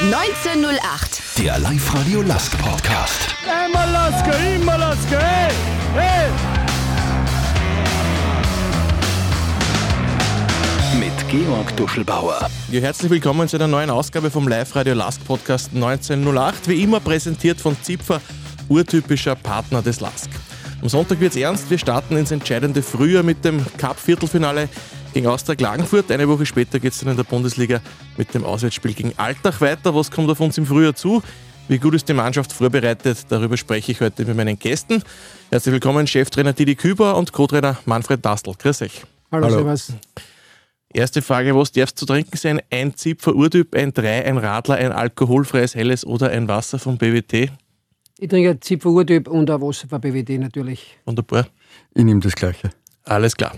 1908. Der Live-Radio Lask Podcast. Einmal Lasker, immer Lasker, hey, hey! Mit Georg Duschelbauer. Ja, herzlich willkommen zu einer neuen Ausgabe vom Live-Radio Lask Podcast 1908. Wie immer präsentiert von Zipfer, urtypischer Partner des Lask. Am Sonntag wird's ernst. Wir starten ins entscheidende Frühjahr mit dem Cup-Viertelfinale gegen Austria Klagenfurt. Eine Woche später geht es dann in der Bundesliga mit dem Auswärtsspiel gegen Altach weiter. Was kommt auf uns im Frühjahr zu? Wie gut ist die Mannschaft vorbereitet? Darüber spreche ich heute mit meinen Gästen. Herzlich willkommen, Cheftrainer Didi Küber und Co-Trainer Manfred Dastl. Grüß euch. Hallo, Hallo. Servus. Erste Frage, was darf zu trinken sein? Ein Zipfer Urtyp, ein Drei, ein Radler, ein alkoholfreies Helles oder ein Wasser vom BWT? Ich trinke Zipfer Urtyp und ein Wasser vom BWT natürlich. Wunderbar. Ich nehme das Gleiche. Alles klar.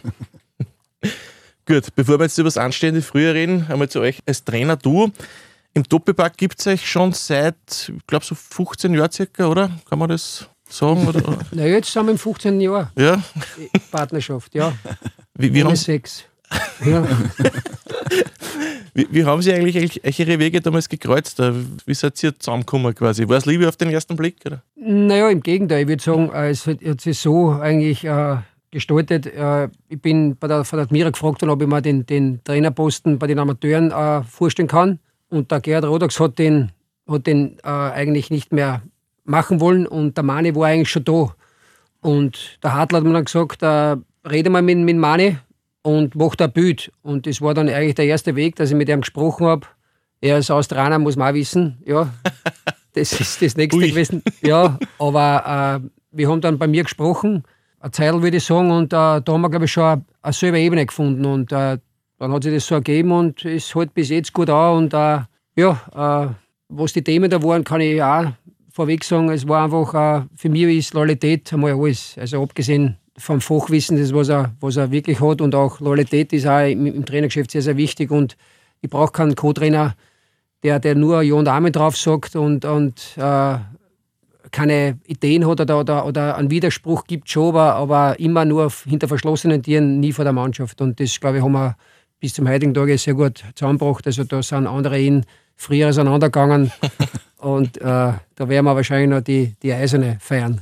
Gut, bevor wir jetzt über das anstehende Frühjahr reden, einmal zu euch als Trainer du. Im Doppelpack gibt es euch schon seit, ich glaube, so 15 Jahren circa, oder? Kann man das sagen? Oder? Na, jetzt sind wir im 15. Jahr. Ja. Partnerschaft, ja. Wie, wie haben sechs. Ja. wie, wie, haben Sie eigentlich, Ihre Wege damals gekreuzt? Wie seid ihr zusammengekommen quasi? War es Liebe auf den ersten Blick? Oder? Naja, im Gegenteil. Ich würde sagen, es hat sich so eigentlich äh, gestaltet. Äh, ich bin bei der, von der Admira gefragt worden, ob ich mir den, den Trainerposten bei den Amateuren äh, vorstellen kann. Und der Gerhard Rodax hat den, hat den äh, eigentlich nicht mehr machen wollen und der Mane war eigentlich schon da. Und der Hartl hat mir dann gesagt, äh, rede mal mit, mit Mane und mach da ein Bild. Und das war dann eigentlich der erste Weg, dass ich mit ihm gesprochen habe. Er ist Australier, muss man auch wissen. Ja, das ist das Nächste Ui. gewesen. Ja, aber äh, wir haben dann bei mir gesprochen eine Zeit, würde ich sagen. Und äh, da haben wir, glaube ich, schon eine, selbe Ebene gefunden. Und äh, dann hat sich das so ergeben und es hält bis jetzt gut an. Und äh, ja, äh, was die Themen da waren, kann ich auch vorweg sagen. Es war einfach, äh, für mich ist Loyalität einmal alles. Also abgesehen vom Fachwissen, das was er, was er wirklich hat. Und auch Loyalität ist auch im, im Trainergeschäft sehr, sehr wichtig. Und ich brauche keinen Co-Trainer, der, der nur Ja und Amen drauf sagt und, und äh, keine Ideen hat oder, oder, oder einen Widerspruch gibt schon, aber, aber immer nur hinter verschlossenen Tieren, nie vor der Mannschaft. Und das, glaube ich, haben wir bis zum heutigen Tage sehr gut zusammengebracht. Also da sind andere ihn früher auseinandergegangen und äh, da werden wir wahrscheinlich noch die, die Eiserne feiern.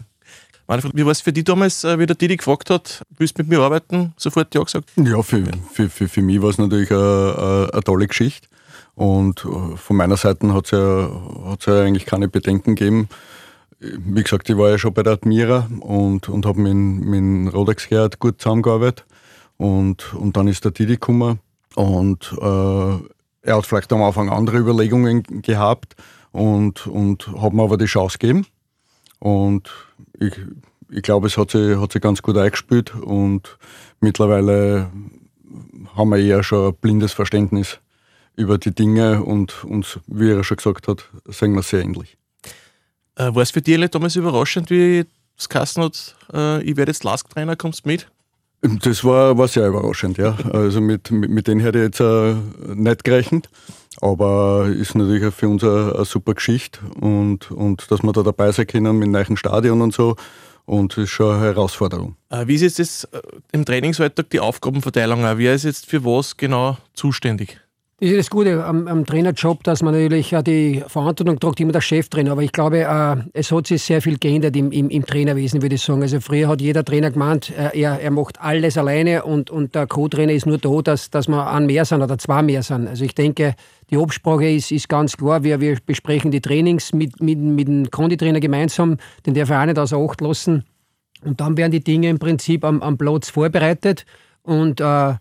Manfred, wie war es für dich damals, äh, wie der Didi gefragt hat, willst du mit mir arbeiten? Sofort Ja gesagt? Ja, für, für, für, für mich war es natürlich eine, eine tolle Geschichte. Und äh, von meiner Seite hat es ja, ja eigentlich keine Bedenken gegeben wie gesagt, ich war ja schon bei der Admira und, und habe mit, mit Rodex Gerhard gut zusammengearbeitet. Und, und dann ist der Didi gekommen und äh, er hat vielleicht am Anfang andere Überlegungen gehabt und, und hat mir aber die Chance gegeben. Und ich, ich glaube, es hat sich, hat sich ganz gut eingespielt und mittlerweile haben wir eher schon ein blindes Verständnis über die Dinge und uns, wie er schon gesagt hat, sehen wir sehr ähnlich. Äh, war es für dich damals überraschend, wie das Kassen hat, äh, ich werde jetzt Lask-Trainer, kommst du mit? Das war, war sehr überraschend, ja. Also mit, mit, mit denen hätte ich jetzt äh, nicht gerechnet. Aber ist natürlich auch für uns eine, eine, super Geschichte und, und dass wir da dabei sein können mit neuen Stadion und so. Und das ist schon eine Herausforderung. Äh, wie ist jetzt das, äh, im Trainingsalltag die Aufgabenverteilung? Wer ist jetzt für was genau zuständig? Das ist das Gute am, am Trainerjob, dass man natürlich die Verantwortung trägt, immer der Chef drin. Aber ich glaube, äh, es hat sich sehr viel geändert im, im, im, Trainerwesen, würde ich sagen. Also früher hat jeder Trainer gemeint, äh, er, er macht alles alleine und, und der Co-Trainer ist nur da, dass, dass wir ein mehr sind oder zwei mehr sind. Also ich denke, die Absprache ist, ist ganz klar. Wir, wir besprechen die Trainings mit, mit, mit dem Konditrainer gemeinsam, den darf er auch nicht außer Acht lassen. Und dann werden die Dinge im Prinzip am, am Platz vorbereitet und äh,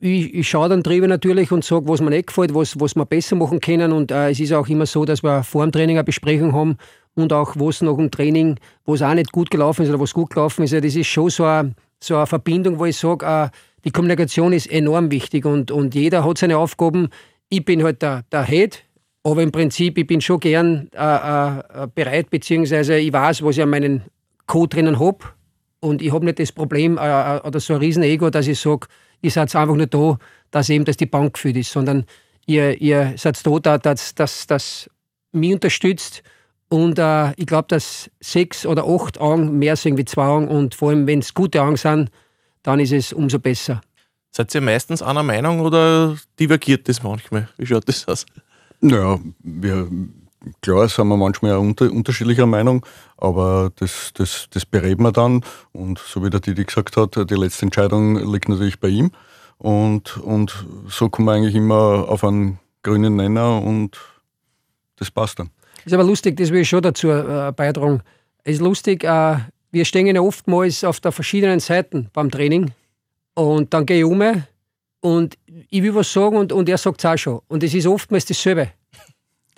ich, ich schaue dann drüber natürlich und sage, was mir nicht gefällt, was, was wir besser machen können. Und äh, es ist auch immer so, dass wir vor dem Training eine Besprechung haben und auch was nach dem Training, was auch nicht gut gelaufen ist oder was gut gelaufen ist. Das ist schon so eine, so eine Verbindung, wo ich sage, äh, die Kommunikation ist enorm wichtig und, und jeder hat seine Aufgaben. Ich bin halt der, der Head, aber im Prinzip, ich bin schon gern äh, äh, bereit, beziehungsweise ich weiß, was ich an meinen Co-Trainern habe. Und ich habe nicht das Problem äh, äh, oder so ein Riesenego, dass ich sage, ihr seid einfach nur da, dass eben dass die Bank geführt ist, sondern ihr, ihr seid da, dass, dass, dass mich unterstützt. Und äh, ich glaube, dass sechs oder acht Augen mehr sind wie zwei Augen. Und vor allem, wenn es gute Augen sind, dann ist es umso besser. Seid ihr meistens einer Meinung oder divergiert das manchmal? Wie schaut das aus? Naja, wir, klar sind wir manchmal unter, unterschiedlicher Meinung, aber das, das, das bereden wir dann. Und so wie der Didi gesagt hat, die letzte Entscheidung liegt natürlich bei ihm. Und, und so kommen wir eigentlich immer auf einen grünen Nenner und das passt dann. Ist aber lustig, das will ich schon dazu äh, beitragen. Es ist lustig, äh, wir stehen ja oftmals auf der verschiedenen Seiten beim Training und dann gehe ich um und ich will was sagen und, und er sagt es auch schon. Und es ist oftmals dasselbe.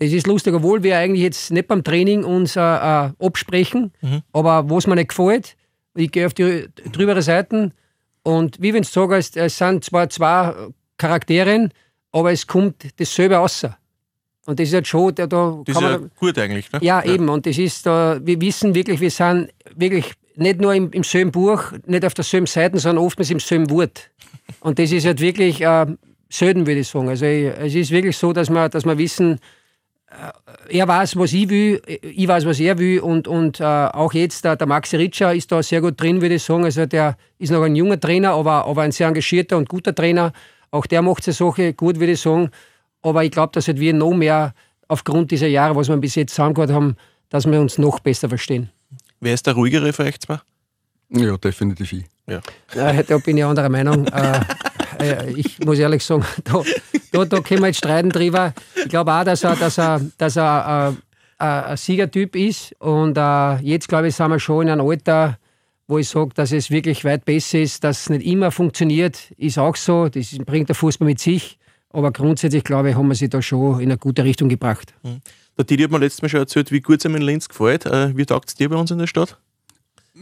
Das ist lustig, obwohl wir eigentlich jetzt nicht beim Training uns äh, äh, absprechen, mhm. aber was mir nicht gefällt, ich gehe auf die drübere Seiten und wie wenn es sagen, es, es sind zwar zwei Charaktere, aber es kommt dasselbe raus. Und das ist halt schon, da, da das ist ja gut eigentlich, ne? Ja, ja, eben. Und das ist, da, wir wissen wirklich, wir sind wirklich nicht nur im, im selben Buch, nicht auf derselben Seite, sondern oftmals im selben Wort. Und das ist halt wirklich äh, selten, würde ich sagen. Also es ist wirklich so, dass wir, dass wir wissen, er weiß, was ich will, ich weiß, was er will und, und äh, auch jetzt der, der Maxi Ritscher ist da sehr gut drin, würde ich sagen. Also der ist noch ein junger Trainer, aber, aber ein sehr engagierter und guter Trainer. Auch der macht seine Sache gut, würde ich sagen. Aber ich glaube, dass halt wir noch mehr aufgrund dieser Jahre, was wir bis jetzt zusammengehört haben, dass wir uns noch besser verstehen. Wer ist der ruhigere für euch zwei? Ja, definitiv ich. Ja. ja da bin ich anderer Meinung. äh, ich muss ehrlich sagen, da, da, da können wir jetzt streiten drüber. Ich glaube auch, dass er, dass er, dass er äh, äh, ein Siegertyp ist. Und äh, jetzt, glaube ich, sind wir schon in einem Alter, wo ich sage, dass es wirklich weit besser ist, dass es nicht immer funktioniert, ist auch so. Das bringt der Fußball mit sich. Aber grundsätzlich, glaube ich, haben wir sie da schon in eine gute Richtung gebracht. Mhm. Der Didi hat mir letztes Mal schon erzählt, wie gut es ihm in Linz gefällt. Äh, wie taugt es dir bei uns in der Stadt?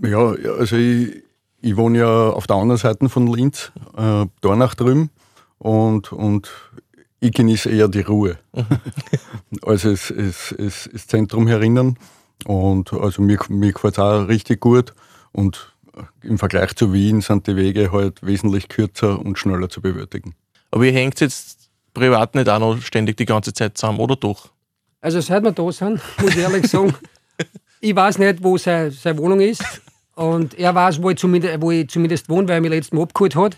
Ja, also ich, ich wohne ja auf der anderen Seite von Linz, äh, Dornach drüben. Und, und ich genieße eher die Ruhe. also es, es, es, das Zentrum herinnen. Und also mir, mir gefällt es auch richtig gut. Und im Vergleich zu Wien sind die Wege halt wesentlich kürzer und schneller zu bewältigen. Aber ihr hängt jetzt privat nicht auch noch ständig die ganze Zeit zusammen, oder doch? Also seit wir da sind, muss ich ehrlich sagen, ich weiß nicht, wo seine, seine Wohnung ist. Und er weiß, wo ich zumindest, wo ich zumindest wohne, weil er mich letztes Mal abgeholt hat.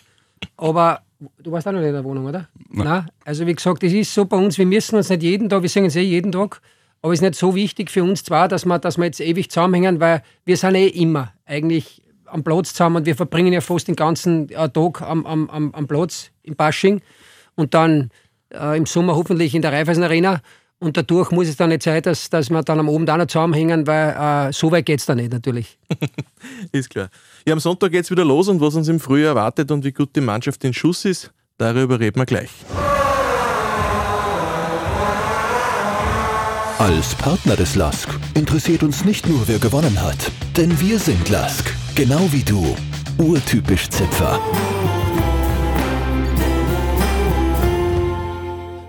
Aber du warst auch noch nicht in der Wohnung, oder? Nein. Nein. Also wie gesagt, es ist so bei uns, wir müssen uns nicht jeden Tag, wir singen es eh jeden Tag, aber es ist nicht so wichtig für uns zwar, dass wir, dass wir jetzt ewig zusammenhängen, weil wir sind eh immer eigentlich am Platz zusammen und wir verbringen ja fast den ganzen äh, Tag am, am, am, am Platz im Bashing und dann äh, im Sommer hoffentlich in der Raiffeisen Arena. Und dadurch muss es dann nicht sein, dass, dass wir dann am Abend auch noch zusammenhängen, weil äh, so weit geht es dann nicht natürlich. ist klar. Ja, am Sonntag geht es wieder los und was uns im Frühjahr erwartet und wie gut die Mannschaft in Schuss ist, darüber reden wir gleich. Als Partner des LASK interessiert uns nicht nur, wer gewonnen hat, denn wir sind LASK, genau wie du. Urtypisch Zipfer.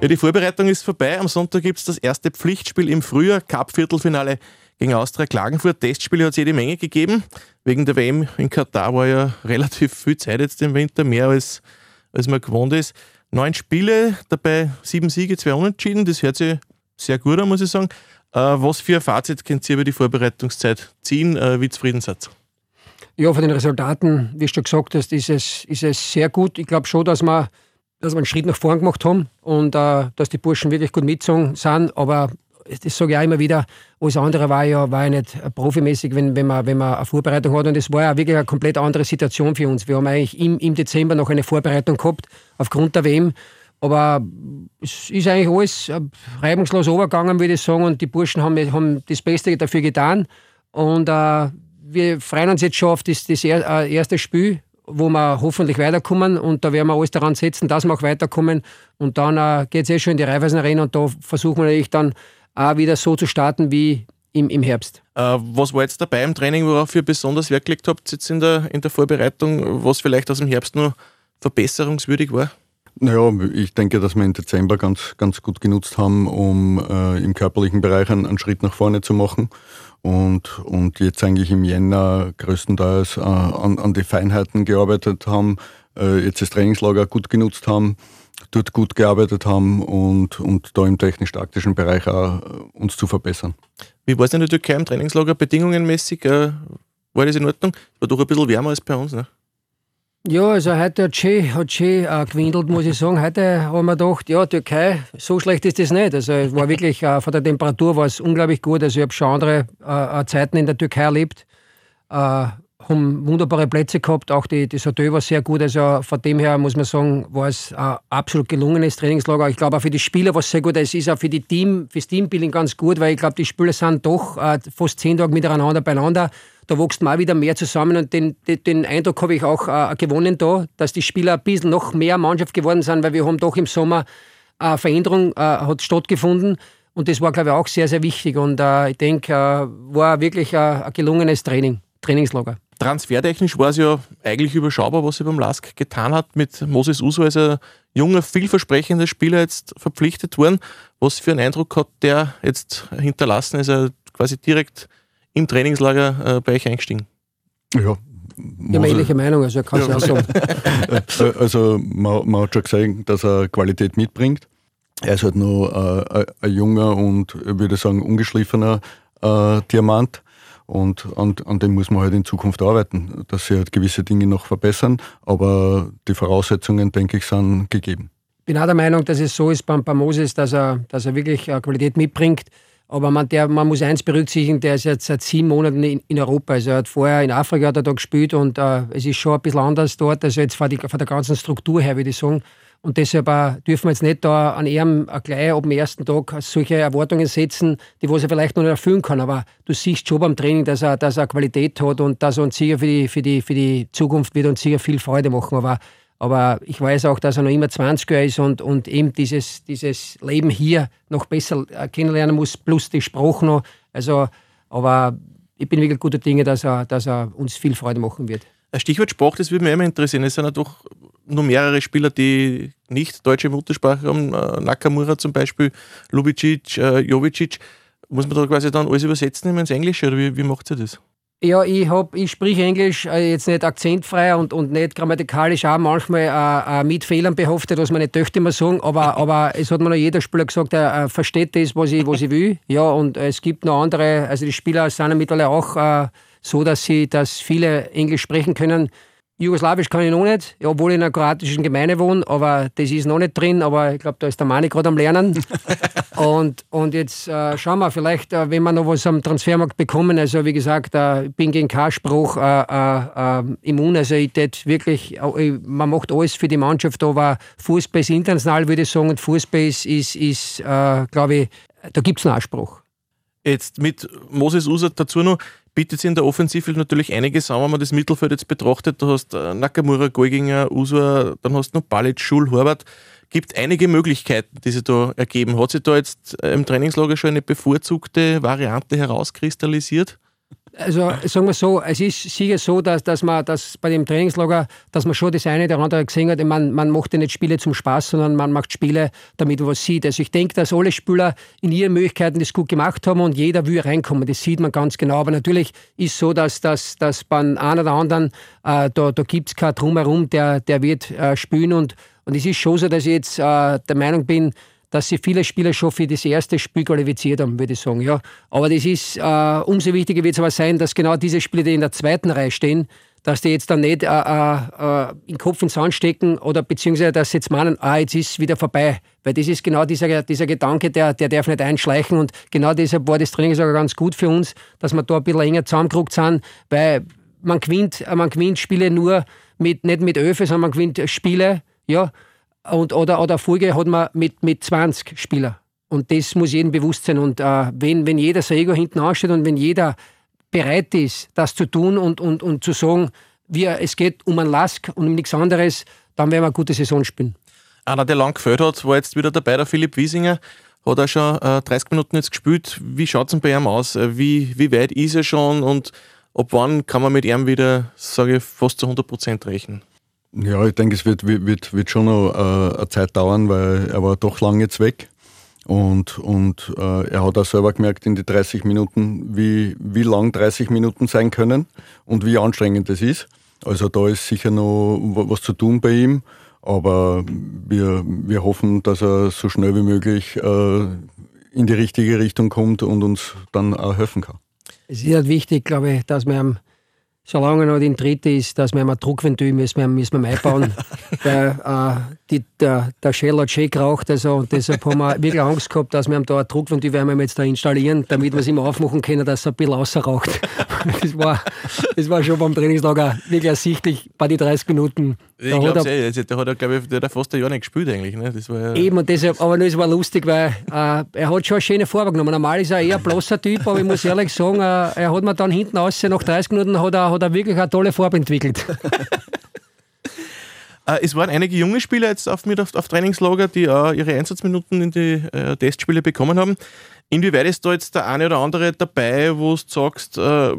Ja, die Vorbereitung ist vorbei. Am Sonntag gibt es das erste Pflichtspiel im Frühjahr, Cup-Viertelfinale gegen Austria Klagenfurt. Testspiele hat es jede Menge gegeben. Wegen der WM in Katar war ja relativ viel Zeit jetzt im Winter, mehr als, als man gewohnt ist. Neun Spiele, dabei sieben Siege, zwei Unentschieden. Das hört sich sehr gut an, muss ich sagen. Äh, was für ein Fazit könnt ihr über die Vorbereitungszeit ziehen? Äh, wie zufrieden seid? Ja, von den Resultaten, wie du gesagt hast, ist es, ist es sehr gut. Ich glaube schon, dass wir dass wir einen Schritt nach vorn gemacht haben und äh, dass die Burschen wirklich gut mitgezogen sind. Aber das sage ich auch immer wieder, alles andere war ja, war ja nicht profimäßig, wenn, wenn, man, wenn man eine Vorbereitung hat. Und es war ja wirklich eine komplett andere Situation für uns. Wir haben eigentlich im, im Dezember noch eine Vorbereitung gehabt, aufgrund der WM. Aber es ist eigentlich alles äh, reibungslos übergegangen, würde ich sagen. Und die Burschen haben, haben das Beste dafür getan. Und äh, wir freuen uns jetzt schon auf das, das äh, erste Spiel wo wir hoffentlich weiterkommen und da werden wir alles daran setzen, dass wir auch weiterkommen und dann äh, geht es eh schon in die Raiffeisen Arena und da versuchen wir natürlich dann auch wieder so zu starten wie im, im Herbst. Äh, was war jetzt dabei im Training, worauf ihr besonders Wert gelegt habt jetzt in der, in der Vorbereitung, was vielleicht aus dem Herbst nur verbesserungswürdig war? Naja, ich denke, dass wir im Dezember ganz, ganz gut genutzt haben, um äh, im körperlichen Bereich einen, einen, Schritt nach vorne zu machen und, und jetzt eigentlich im Jänner größtenteils äh, an, an die Feinheiten gearbeitet haben, äh, jetzt das Trainingslager gut genutzt haben, dort gut gearbeitet haben und, und da im technisch-taktischen Bereich auch äh, uns zu verbessern. Wie war es in der Türkei im Trainingslager bedingungenmäßig? Äh, war das in Ordnung? War doch ein bisschen wärmer als bei uns, ne? Ja, also heute hat schön, hat schön äh, gewindelt, muss ich sagen. Heute haben wir gedacht, ja, Türkei, so schlecht ist das nicht. Also es war wirklich, äh, von der Temperatur war es unglaublich gut. Also ich habe schon andere äh, äh Zeiten in der Türkei erlebt. Äh, haben wunderbare Plätze gehabt, auch die, das Hotel war sehr gut. Also von dem her muss man sagen, war es ein absolut gelungenes Trainingslager. Ich glaube auch für die Spieler war es sehr gut. Es ist auch für die Team, Teambuilding ganz gut, weil ich glaube, die Spieler sind doch äh, fast zehn Tage miteinander beieinander. Da wächst auch wieder mehr zusammen und den, den, den Eindruck habe ich auch äh, gewonnen da, dass die Spieler ein bisschen noch mehr Mannschaft geworden sind, weil wir haben doch im Sommer eine Veränderung äh, hat stattgefunden. Und das war, glaube ich, auch sehr, sehr wichtig. Und äh, ich denke, äh, war wirklich ein gelungenes Training, Trainingslager. Transfertechnisch war es ja eigentlich überschaubar, was sie beim Lask getan hat. Mit Moses Uso als ein junger, vielversprechender Spieler jetzt verpflichtet worden. Was für einen Eindruck hat der jetzt hinterlassen? Ist er quasi direkt im Trainingslager äh, bei euch eingestiegen? Ja, ich habe ähnliche Meinung, also kann ja. auch sagen. Äh, also man, man, hat schon gesehen, dass er Qualität mitbringt. Er ist halt nur äh, ein junger und, würde sagen, ungeschliffener äh, Diamant. Und an, an dem muss man halt in Zukunft arbeiten, dass sie halt gewisse Dinge noch verbessern. Aber die Voraussetzungen, denke ich, sind gegeben. Ich bin auch der Meinung, dass es so ist beim, Moses, dass er, dass er wirklich äh, Qualität mitbringt. Aber man, der, man muss eins berücksichtigen, der ist jetzt seit sieben Monaten in, in Europa. Also er hat vorher in Afrika hat er da gespielt und äh, es ist schon ein bisschen anders dort. Also jetzt von der ganzen Struktur her, würde ich sagen. Und deshalb dürfen wir jetzt nicht da an ihm gleich ab dem ersten Tag solche Erwartungen setzen, die was er vielleicht noch nicht erfüllen kann. Aber du siehst schon beim Training, dass er, dass er Qualität hat und dass er uns sicher für die, für, die, für die Zukunft wird uns sicher viel Freude machen. Aber, aber ich weiß auch, dass er noch immer 20er ist und, und eben dieses, dieses Leben hier noch besser kennenlernen muss, plus die Sprache noch. Also, aber ich bin wirklich guter Dinge, dass er, dass er uns viel Freude machen wird. Stichwort Sprache, das würde mich immer interessieren. Es sind ja doch nur mehrere Spieler, die nicht deutsche Muttersprache haben. Äh, Nakamura zum Beispiel, Lubicic, äh, Jovicic. Muss man da quasi dann alles übersetzen ins Englische oder wie, wie macht ihr das? Ja, ich, hab, ich spreche Englisch äh, jetzt nicht akzentfrei und, und nicht grammatikalisch auch manchmal äh, äh, mit Fehlern behaftet, was meine Töchter immer sagen, aber, aber es hat mir noch jeder Spieler gesagt, er versteht das, was ich, was ich will. Ja, und es gibt noch andere, also die Spieler sind mittlerweile auch äh, so, dass sie, dass viele Englisch sprechen können. Jugoslawisch kann ich noch nicht, obwohl ich in einer kroatischen Gemeinde wohne, aber das ist noch nicht drin, aber ich glaube, da ist der Mani gerade am Lernen. und, und jetzt äh, schauen wir vielleicht, äh, wenn wir noch was am Transfermarkt bekommen. Also wie gesagt, äh, ich bin gegen K-Spruch äh, äh, äh, immun. Also ich wirklich, man macht alles für die Mannschaft, aber Fußball ist international, würde ich sagen, und Fußball ist, ist, ist glaube ich, da gibt es einen Anspruch. Jetzt mit Moses Usat dazu noch, bietet sich in der Offensive natürlich einiges an, wenn man das Mittelfeld jetzt betrachtet. Du hast äh, Nakamura, Golginger, Usua, dann hast du noch Balic, Schul, Horvath. Gibt einige Möglichkeiten, die sich da ergeben. Hat sich da jetzt äh, im Trainingslager schon eine bevorzugte Variante herauskristallisiert? Also sagen wir so, es ist sicher so, dass, dass man dass bei dem Trainingslager, dass man schon das eine oder andere gesehen hat, man, man macht ja nicht Spiele zum Spaß, sondern man macht Spiele, damit man was sieht. Also ich denke, dass alle Spieler in ihren Möglichkeiten das gut gemacht haben und jeder will reinkommen. Das sieht man ganz genau. Aber natürlich ist so, dass, dass, dass beim einen oder anderen, äh, da, da gibt es keinen Drumherum, der, der wird äh, spielen. Und, und es ist schon so, dass ich jetzt äh, der Meinung bin, dass sie viele Spieler schon für das erste Spiel qualifiziert haben, würde ich sagen. Ja. Aber das ist, äh, umso wichtiger wird es aber sein, dass genau diese Spieler, die in der zweiten Reihe stehen, dass die jetzt dann nicht äh, äh, äh den Kopf ins Sand stecken oder beziehungsweise dass sie jetzt meinen, ah, jetzt ist es wieder vorbei. Weil das ist genau dieser, dieser Gedanke, der, der darf nicht einschleichen und genau deshalb war das Training sogar ganz gut für uns, dass wir da ein bisschen enger zusammengerückt sind, weil man gewinnt, man gewinnt Spiele nur mit, nicht mit Öfe, sondern man gewinnt Spiele, ja, und, oder, oder Folge hat man mit, mit 20 Spielern. Und das muss jedem bewusst sein. Und äh, wenn, wenn jeder sein Ego hinten ansteht und wenn jeder bereit ist, das zu tun und, und, und zu sagen, wir, es geht um einen Lask und um nichts anderes, dann werden wir eine gute Saison spielen. Einer, der lang gefällt hat, war jetzt wieder dabei, der Philipp Wiesinger. Hat er schon äh, 30 Minuten jetzt gespielt. Wie schaut es denn bei ihm aus? Äh, wie, wie weit ist er schon und ab wann kann man mit ihm wieder, sage ich, fast zu 100 Prozent rechnen? Ja, ich denke, es wird, wird, wird schon noch äh, eine Zeit dauern, weil er war doch lange jetzt weg. Und, und äh, er hat auch selber gemerkt in die 30 Minuten, wie, wie lang 30 Minuten sein können und wie anstrengend das ist. Also da ist sicher noch was zu tun bei ihm. Aber wir, wir hoffen, dass er so schnell wie möglich äh, in die richtige Richtung kommt und uns dann auch helfen kann. Es ist halt wichtig, glaube ich, dass wir solange noch in Dritte ist, dass wir ein Druckventil müssen wir, müssen wir einbauen. der, äh, die, der, der Shell hat schön geraucht, also, und deshalb haben wir wirklich Angst gehabt, dass wir da ein Druckventil werden wir jetzt da installieren, damit wir es immer aufmachen können, dass es ein bisschen raucht. Das war, das war schon beim Trainingslager wirklich ersichtlich bei den 30 Minuten. Ich glaube eh, also, der hat er, glaube ich, der hat fast ein Jahr nicht gespielt eigentlich. Ne? Das war ja Eben, und deshalb, aber es war lustig, weil äh, er hat schon eine schöne Farbe genommen. Normal ist er eher ein blasser Typ, aber ich muss ehrlich sagen, äh, er hat mir dann hinten aus, nach 30 Minuten hat er, hat er wirklich eine tolle Farbe entwickelt. Äh, es waren einige junge Spieler jetzt auf, mit auf, auf Trainingslager, die auch ihre Einsatzminuten in die äh, Testspiele bekommen haben. Inwieweit ist da jetzt der eine oder andere dabei, wo du sagst, äh,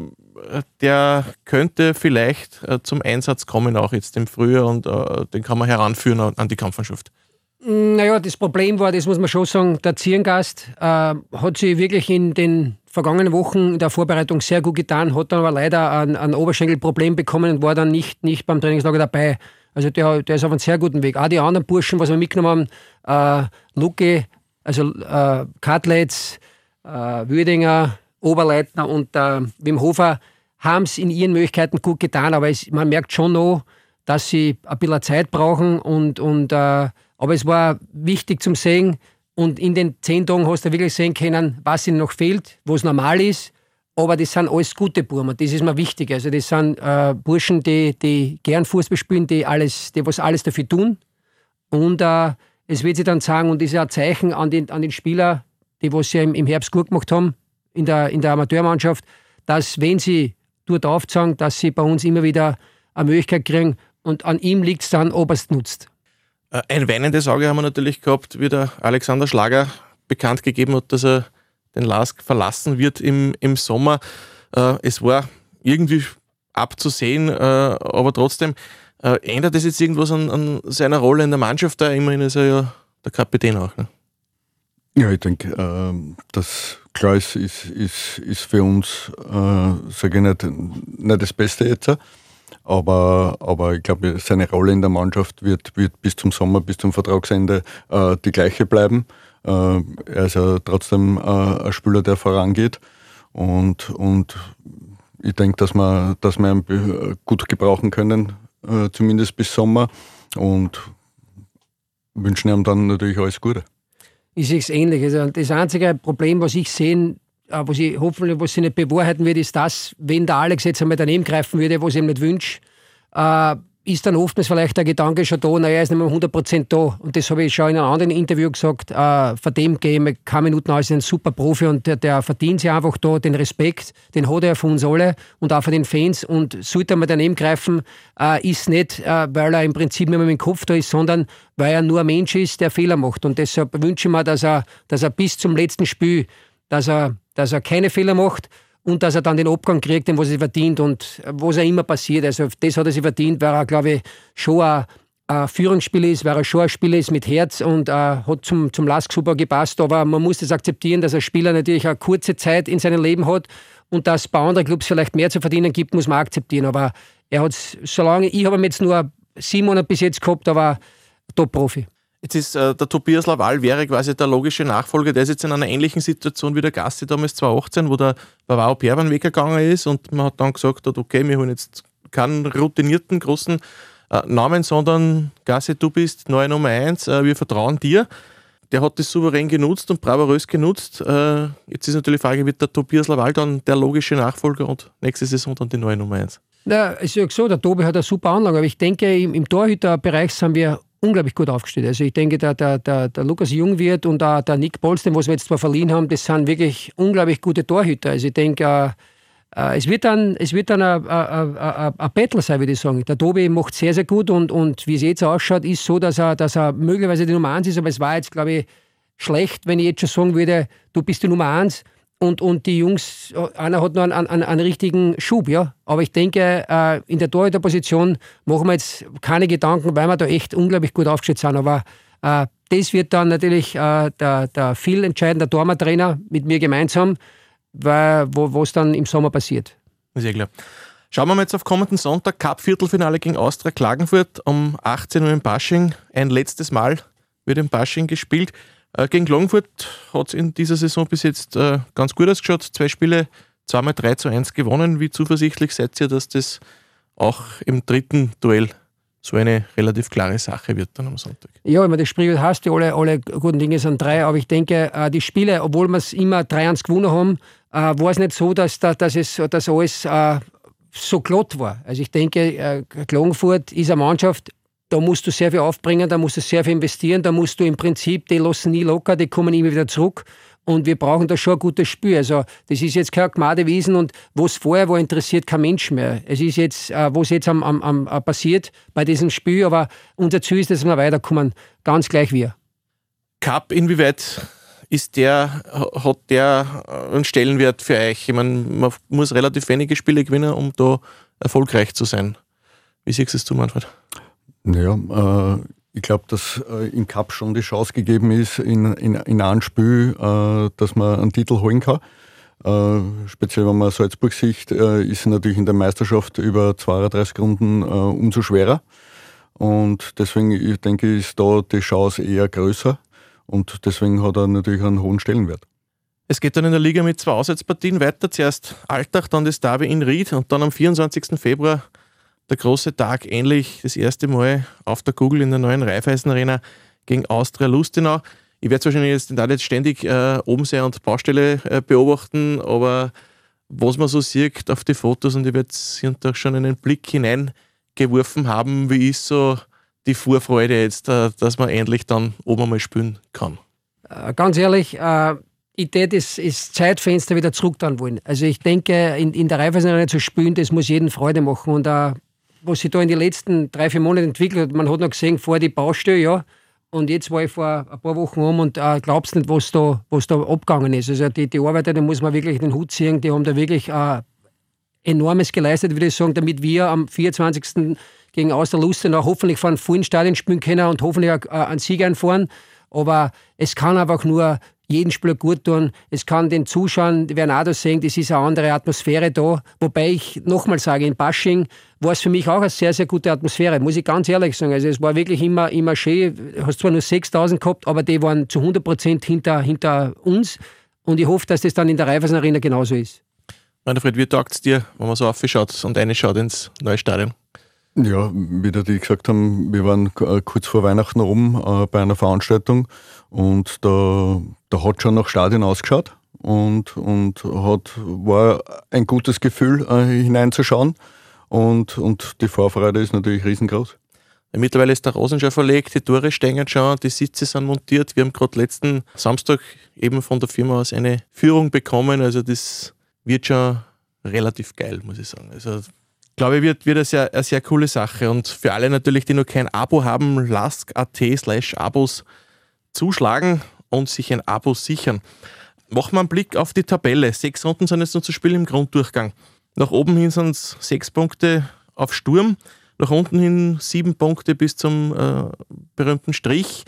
der könnte vielleicht äh, zum Einsatz kommen, auch jetzt im Frühjahr und äh, den kann man heranführen an die Kampfmannschaft? Naja, das Problem war, das muss man schon sagen, der Zierngast äh, hat sich wirklich in den vergangenen Wochen in der Vorbereitung sehr gut getan, hat dann aber leider ein, ein Oberschenkelproblem bekommen und war dann nicht, nicht beim Trainingslager dabei. Also der, der ist auf einem sehr guten Weg. Auch die anderen Burschen, was wir mitgenommen haben, äh, Luke, also äh, Katlitz, äh, Würdinger, Oberleitner und äh, Wim Hofer, haben es in ihren Möglichkeiten gut getan, aber es, man merkt schon noch, dass sie ein bisschen Zeit brauchen und, und äh, aber es war wichtig zum Sehen und in den zehn Tagen hast du wirklich sehen können, was ihnen noch fehlt, wo es normal ist. Aber das sind alles gute Burmen, das ist mir wichtig. Also das sind äh, Burschen, die, die gern Fußball spielen, die, alles, die was alles dafür tun. Und äh, es wird sich dann sagen, und das ist ein Zeichen an den, an den Spieler, die was sie im, Herbst gut gemacht haben, in der, in der Amateurmannschaft, dass wenn sie dort aufzeigen, dass sie bei uns immer wieder eine Möglichkeit kriegen und an ihm liegt es dann, ob es nutzt. Äh, ein weinendes Auge haben wir natürlich gehabt, wie der Alexander Schlager bekannt gegeben hat, dass er den LASK verlassen wird im, im Sommer. Äh, es war irgendwie abzusehen, äh, aber trotzdem ändert es jetzt irgendwas an, an, seiner Rolle in der Mannschaft da? Immerhin ist er ja der Kapitän auch. Ne? Ja, ich denke, ähm, das klar ist, ist, ist, ist für uns, äh, sage ich nicht, nicht das Beste jetzt. Aber, aber ich glaube, seine Rolle in der Mannschaft wird, wird bis zum Sommer, bis zum Vertragsende äh, die gleiche bleiben. Äh, er ist ja trotzdem äh, ein Spieler, der vorangeht. Und, und ich denke, dass wir, dass wir ihn gut gebrauchen können, äh, zumindest bis Sommer. Und wünschen ihm dann natürlich alles Gute. Ich sehe es ähnlich. Also das einzige Problem, was ich sehe, was ich hoffentlich, was sich nicht bewahrheiten wird, ist das, wenn der Alex jetzt einmal daneben greifen würde, was ich ihm nicht wünsche, äh, ist dann oftmals vielleicht der Gedanke schon da, naja, er ist nicht mehr 100% da. Und das habe ich schon in einem anderen Interview gesagt, äh, von dem wir keine Minuten ist ein super Profi und der, der verdient sich einfach da den Respekt, den hat er von uns alle und auch von den Fans. Und sollte er mal daneben greifen, äh, ist nicht, äh, weil er im Prinzip nicht mehr mit dem Kopf da ist, sondern weil er nur ein Mensch ist, der Fehler macht. Und deshalb wünsche ich mir, dass er, dass er bis zum letzten Spiel, dass er dass er keine Fehler macht und dass er dann den Abgang kriegt, den was er verdient und was er immer passiert. Also das hat er sich verdient, weil er, glaube ich, schon ein, ein Führungsspieler ist, weil er schon ein Spieler ist mit Herz und äh, hat zum, zum Lask super gepasst. Aber man muss das akzeptieren, dass ein Spieler natürlich eine kurze Zeit in seinem Leben hat und dass es bei anderen Clubs vielleicht mehr zu verdienen gibt, muss man akzeptieren. Aber er hat solange, ich habe ihn jetzt nur sieben Monate bis jetzt gehabt, aber Top-Profi. Jetzt ist äh, der Tobias Laval wäre quasi der logische Nachfolger. Der ist jetzt in einer ähnlichen Situation wie der Gassi damals 2018, wo der Bavaro Perban weggegangen ist und man hat dann gesagt, hat, okay, wir haben jetzt keinen routinierten großen äh, Namen, sondern Gassi, du bist neue Nummer 1, äh, wir vertrauen dir. Der hat das souverän genutzt und bravourös genutzt. Äh, jetzt ist natürlich die Frage, wird der Tobias Laval dann der logische Nachfolger und nächste Saison dann die neue Nummer 1? Na, ist ja so, der Tobi hat eine super Anlage, aber ich denke, im, im Torhüterbereich sind wir unglaublich gut aufgestellt. Also ich denke, der, der, der, der Lukas Jungwirt und der, der Nick Bolsten, was wir jetzt zwar verliehen haben, das sind wirklich unglaublich gute Torhüter. Also ich denke, äh, äh es wird dann, es wird dann ein Battle sein, würde ich sagen. Der Tobi macht sehr, sehr gut und, und wie es jetzt ausschaut, ist so, dass er, dass er möglicherweise die Nummer 1 ist, aber es war jetzt, glaube ich, schlecht, wenn ich jetzt schon sagen würde, du bist die Nummer 1 und, und die Jungs, einer hat noch einen, einen, einen richtigen Schub, ja. Aber ich denke, äh, in der Torhüterposition machen wir jetzt keine Gedanken, weil wir da echt unglaublich gut aufgestellt sind. Aber äh, das wird dann natürlich äh, der, der viel entscheidende Tormann-Trainer mit mir gemeinsam, weil, wo es dann im Sommer passiert. Sehr klar. Schauen wir mal jetzt auf kommenden Sonntag, Cup-Viertelfinale gegen Austria Klagenfurt um 18 Uhr im Basching. Ein letztes Mal wird im Basching gespielt. Äh, gegen Klagenfurt hat es in dieser Saison bis jetzt äh, ganz gut ausgeschaut. Zwei Spiele zweimal 3 zu 1 gewonnen. Wie zuversichtlich seid ihr, dass das auch im dritten Duell so eine relativ klare Sache wird dann am Sonntag. Ja, immer das Spiel hast du, alle, alle guten Dinge sind drei, aber ich denke, äh, die Spiele, obwohl wir es immer 3-1 gewonnen haben, war es nicht so, dass, dass, es, dass alles so glatt war. Also ich denke, Klagenfurt ist eine Mannschaft, da musst du sehr viel aufbringen, da musst du sehr viel investieren, da musst du im Prinzip, die lassen nie locker, die kommen immer wieder zurück. Und wir brauchen da schon ein gutes Spiel. Also, das ist jetzt kein Gmadewesen und was vorher war, interessiert kein Mensch mehr. Es ist jetzt, äh, was jetzt am, am, am, äh, passiert bei diesem Spiel, aber unser Ziel ist, dass wir weiterkommen. Ganz gleich wir. Cup, inwieweit ist der, hat der einen Stellenwert für euch? Ich meine, man muss relativ wenige Spiele gewinnen, um da erfolgreich zu sein. Wie siehst du, Manfred? Naja, äh, ich glaube, dass äh, im Cup schon die Chance gegeben ist, in, in, in einem Spiel, äh, dass man einen Titel holen kann. Äh, speziell wenn man Salzburg sieht, äh, ist natürlich in der Meisterschaft über 32 Runden äh, umso schwerer. Und deswegen, ich denke, ist da die Chance eher größer. Und deswegen hat er natürlich einen hohen Stellenwert. Es geht dann in der Liga mit zwei Auswärtspartien weiter. Zuerst Alltag, dann das Derby in Ried und dann am 24. Februar der große Tag ähnlich das erste Mal auf der Google in der neuen Raiffeisen Arena gegen Austria Lustenau. Ich werde wahrscheinlich jetzt, jetzt ständig äh, oben sein und Baustelle äh, beobachten, aber was man so sieht auf die Fotos und ich werde hier da schon einen Blick hineingeworfen haben, wie ist so die Vorfreude jetzt, äh, dass man endlich dann oben mal spielen kann. Äh, ganz ehrlich, äh ich tät das, das Zeitfenster wieder zurück dann wollen. Also ich denke, in, in der Raiffeisen Arena zu spielen, das muss jeden Freude machen. Und uh, was sich da in den letzten drei, vier Monaten entwickelt hat. Man hat noch gesehen, vor die Baustelle, ja. Und jetzt war ich vor ein paar Wochen um und äh, glaubst nicht, was da, was da abgegangen ist. Also die, die Arbeiter, da muss man wirklich den Hut ziehen, die haben da wirklich äh, enormes geleistet, würde ich sagen, damit wir am 24. gegen Austerlustenau hoffentlich von vollen Stadien spielen können und hoffentlich äh, einen Sieg einfahren. Aber es kann einfach nur jeden Spieler gut tun. Es kann den Zuschauern, die werden auch das sehen, das ist eine andere Atmosphäre da. Wobei ich nochmal sage, in Basching war es für mich auch eine sehr, sehr gute Atmosphäre, muss ich ganz ehrlich sagen. Also es war wirklich immer, immer schön. Du hast zwar nur 6000 gehabt, aber die waren zu 100 Prozent hinter, hinter uns. Und ich hoffe, dass das dann in der Raiffeisen Arena genauso ist. Manfred, wie taugt es dir, wenn man so aufschaut und reinschaut ins neue Stadion? Ja, wie die gesagt haben, wir waren äh, kurz vor Weihnachten rum äh, bei einer Veranstaltung und da, da hat schon nach Stadion ausgeschaut und, und hat, war ein gutes Gefühl äh, hineinzuschauen und, und die Vorfreude ist natürlich riesengroß. Mittlerweile ist der Rosen schon verlegt, die Tore stehen schon, die Sitze sind montiert. Wir haben gerade letzten Samstag eben von der Firma aus eine Führung bekommen. Also das wird schon relativ geil, muss ich sagen. Also glaube ich, wird, wird eine, sehr, eine sehr coole Sache. Und für alle natürlich, die noch kein Abo haben, lask.at slash Abos zuschlagen und sich ein Abo sichern. Machen wir einen Blick auf die Tabelle. Sechs Runden sind jetzt noch zu spielen im Grunddurchgang. Nach oben hin sind es sechs Punkte auf Sturm, nach unten hin sieben Punkte bis zum äh, berühmten Strich.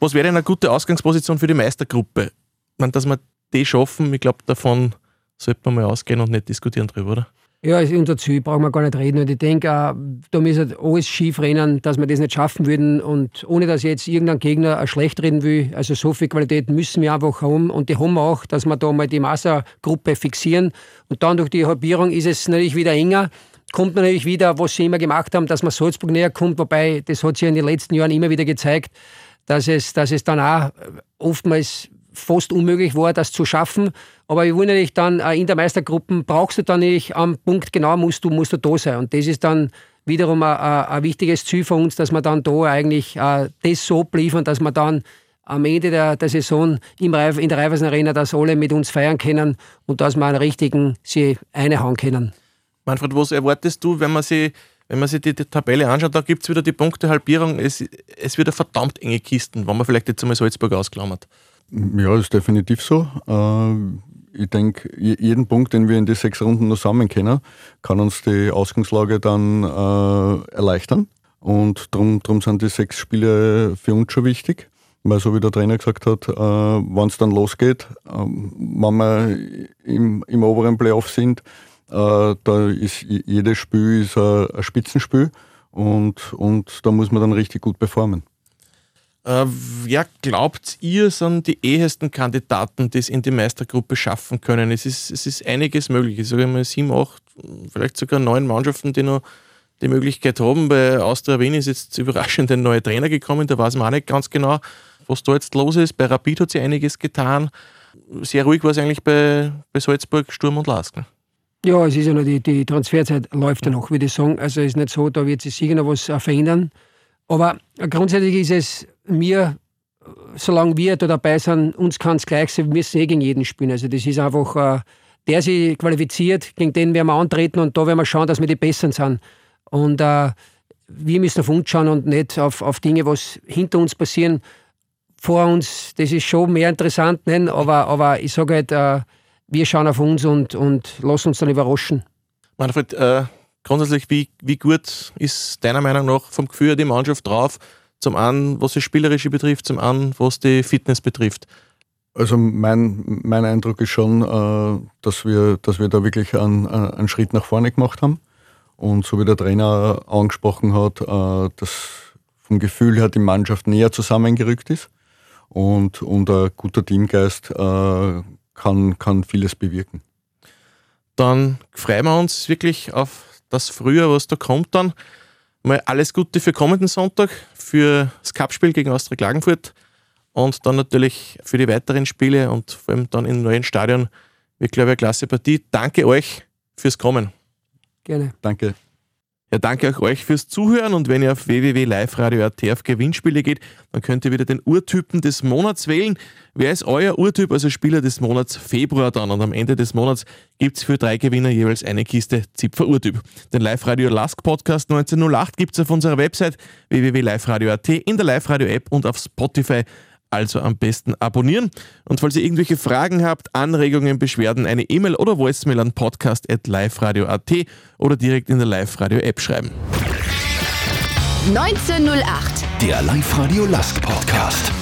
Was wäre eine gute Ausgangsposition für die Meistergruppe? meine, dass wir die schaffen, ich glaube, davon sollte man mal ausgehen und nicht diskutieren drüber, oder? Ja, unser Ziel, brauchen wir gar nicht reden. Und ich denke, da müsste alles schief rennen, dass wir das nicht schaffen würden. Und ohne dass jetzt irgendein Gegner schlecht reden will, also so viel Qualität müssen wir einfach haben. Und die haben wir auch, dass wir da mal die Mastergruppe fixieren. Und dann durch die Halbierung ist es natürlich wieder enger. Kommt natürlich wieder, was sie immer gemacht haben, dass man Salzburg näher kommt. Wobei, das hat sich in den letzten Jahren immer wieder gezeigt, dass es, dass es dann auch oftmals fast unmöglich war, das zu schaffen. Aber ich will natürlich dann äh, in der Meistergruppe brauchst du dann nicht am Punkt genau, musst du, musst du da sein. Und das ist dann wiederum ein, ein wichtiges Ziel für uns, dass wir dann da eigentlich äh, das so liefern, dass wir dann am Ende der, der Saison im Reif, in der Raiffeisen Arena, dass alle mit uns feiern können und dass wir einen richtigen sie einhauen können. Manfred, was erwartest du, wenn man sich wenn man sich die, die Tabelle anschaut, da gibt es wieder die Punktehalbierung. Es, es wird eine verdammt enge Kisten, wenn man vielleicht jetzt einmal Salzburg ausklammert. Ja, ist definitiv so. Äh, ich denke, jeden Punkt, den wir in die sechs Runden noch sammeln können, kann uns die Ausgangslage dann äh, erleichtern. Und darum drum sind die sechs Spiele für uns schon wichtig. Weil so wie der Trainer gesagt hat, äh, wenn es dann losgeht, äh, wenn wir im, im oberen Playoff sind, äh, da ist jedes Spiel ist ein, ein Spitzenspiel und, und da muss man dann richtig gut performen. Äh, wer glaubt ihr, sind die ehesten Kandidaten, die es in die Meistergruppe schaffen können? Es ist, es ist einiges möglich. Ich sage mal sieben, acht, vielleicht sogar neun Mannschaften, die noch die Möglichkeit haben. Bei Austria Wien ist jetzt überraschend ein neuer Trainer gekommen, da weiß man auch nicht ganz genau, was da jetzt los ist. Bei Rapid hat sich einiges getan. Sehr ruhig war es eigentlich bei, bei Salzburg, Sturm und Lask. Ne? Ja, es ist ja noch die, die Transferzeit läuft ja noch, würde ich sagen. Also es ist nicht so, da wird sich sicher noch was verändern. Aber grundsätzlich ist es mir, solange wir da dabei sind, uns kann es gleich sein, wir müssen eh gegen jeden spielen. Also das ist einfach, äh, der sich qualifiziert, gegen den werden wir antreten und da werden wir schauen, dass wir die Besseren sind. Und äh, wir müssen auf uns schauen und nicht auf, auf Dinge, was hinter uns passieren. Vor uns, das ist schon mehr interessant, nein, aber, aber ich sage halt, äh, wir schauen auf uns und, und lassen uns dann überraschen. Manfred, äh, grundsätzlich, wie, wie gut ist deiner Meinung nach vom Gefühl die Mannschaft drauf? Zum einen, was das Spielerische betrifft, zum anderen, was die Fitness betrifft. Also mein, mein Eindruck ist schon, äh, dass, wir, dass wir da wirklich einen, einen Schritt nach vorne gemacht haben. Und so wie der Trainer angesprochen hat, äh, dass vom Gefühl her die Mannschaft näher zusammengerückt ist. Und, und ein guter Teamgeist äh, kann, kann vieles bewirken. Dann freuen wir uns wirklich auf das Frühjahr, was da kommt dann. Mal alles Gute für kommenden Sonntag, für das Cupspiel gegen Austria Klagenfurt und dann natürlich für die weiteren Spiele und vor allem dann im neuen Stadion. Wirklich, glaube ich, eine klasse Partie. Danke euch fürs Kommen. Gerne. Danke. Ja, danke auch euch fürs Zuhören und wenn ihr auf www.liveradio.at auf Gewinnspiele geht, dann könnt ihr wieder den Urtypen des Monats wählen. Wer ist euer Urtyp, also Spieler des Monats Februar dann? Und am Ende des Monats gibt es für drei Gewinner jeweils eine Kiste Zipfer Urtyp. Den Live-Radio Lask Podcast 1908 gibt es auf unserer Website www.liveradio.at, in der Live-Radio-App und auf Spotify also am besten abonnieren. Und falls ihr irgendwelche Fragen habt, Anregungen, Beschwerden, eine E-Mail oder Voicemail an podcast.liferadio.at oder direkt in der Live-Radio-App schreiben. 1908. Der Live-Radio Lask Podcast.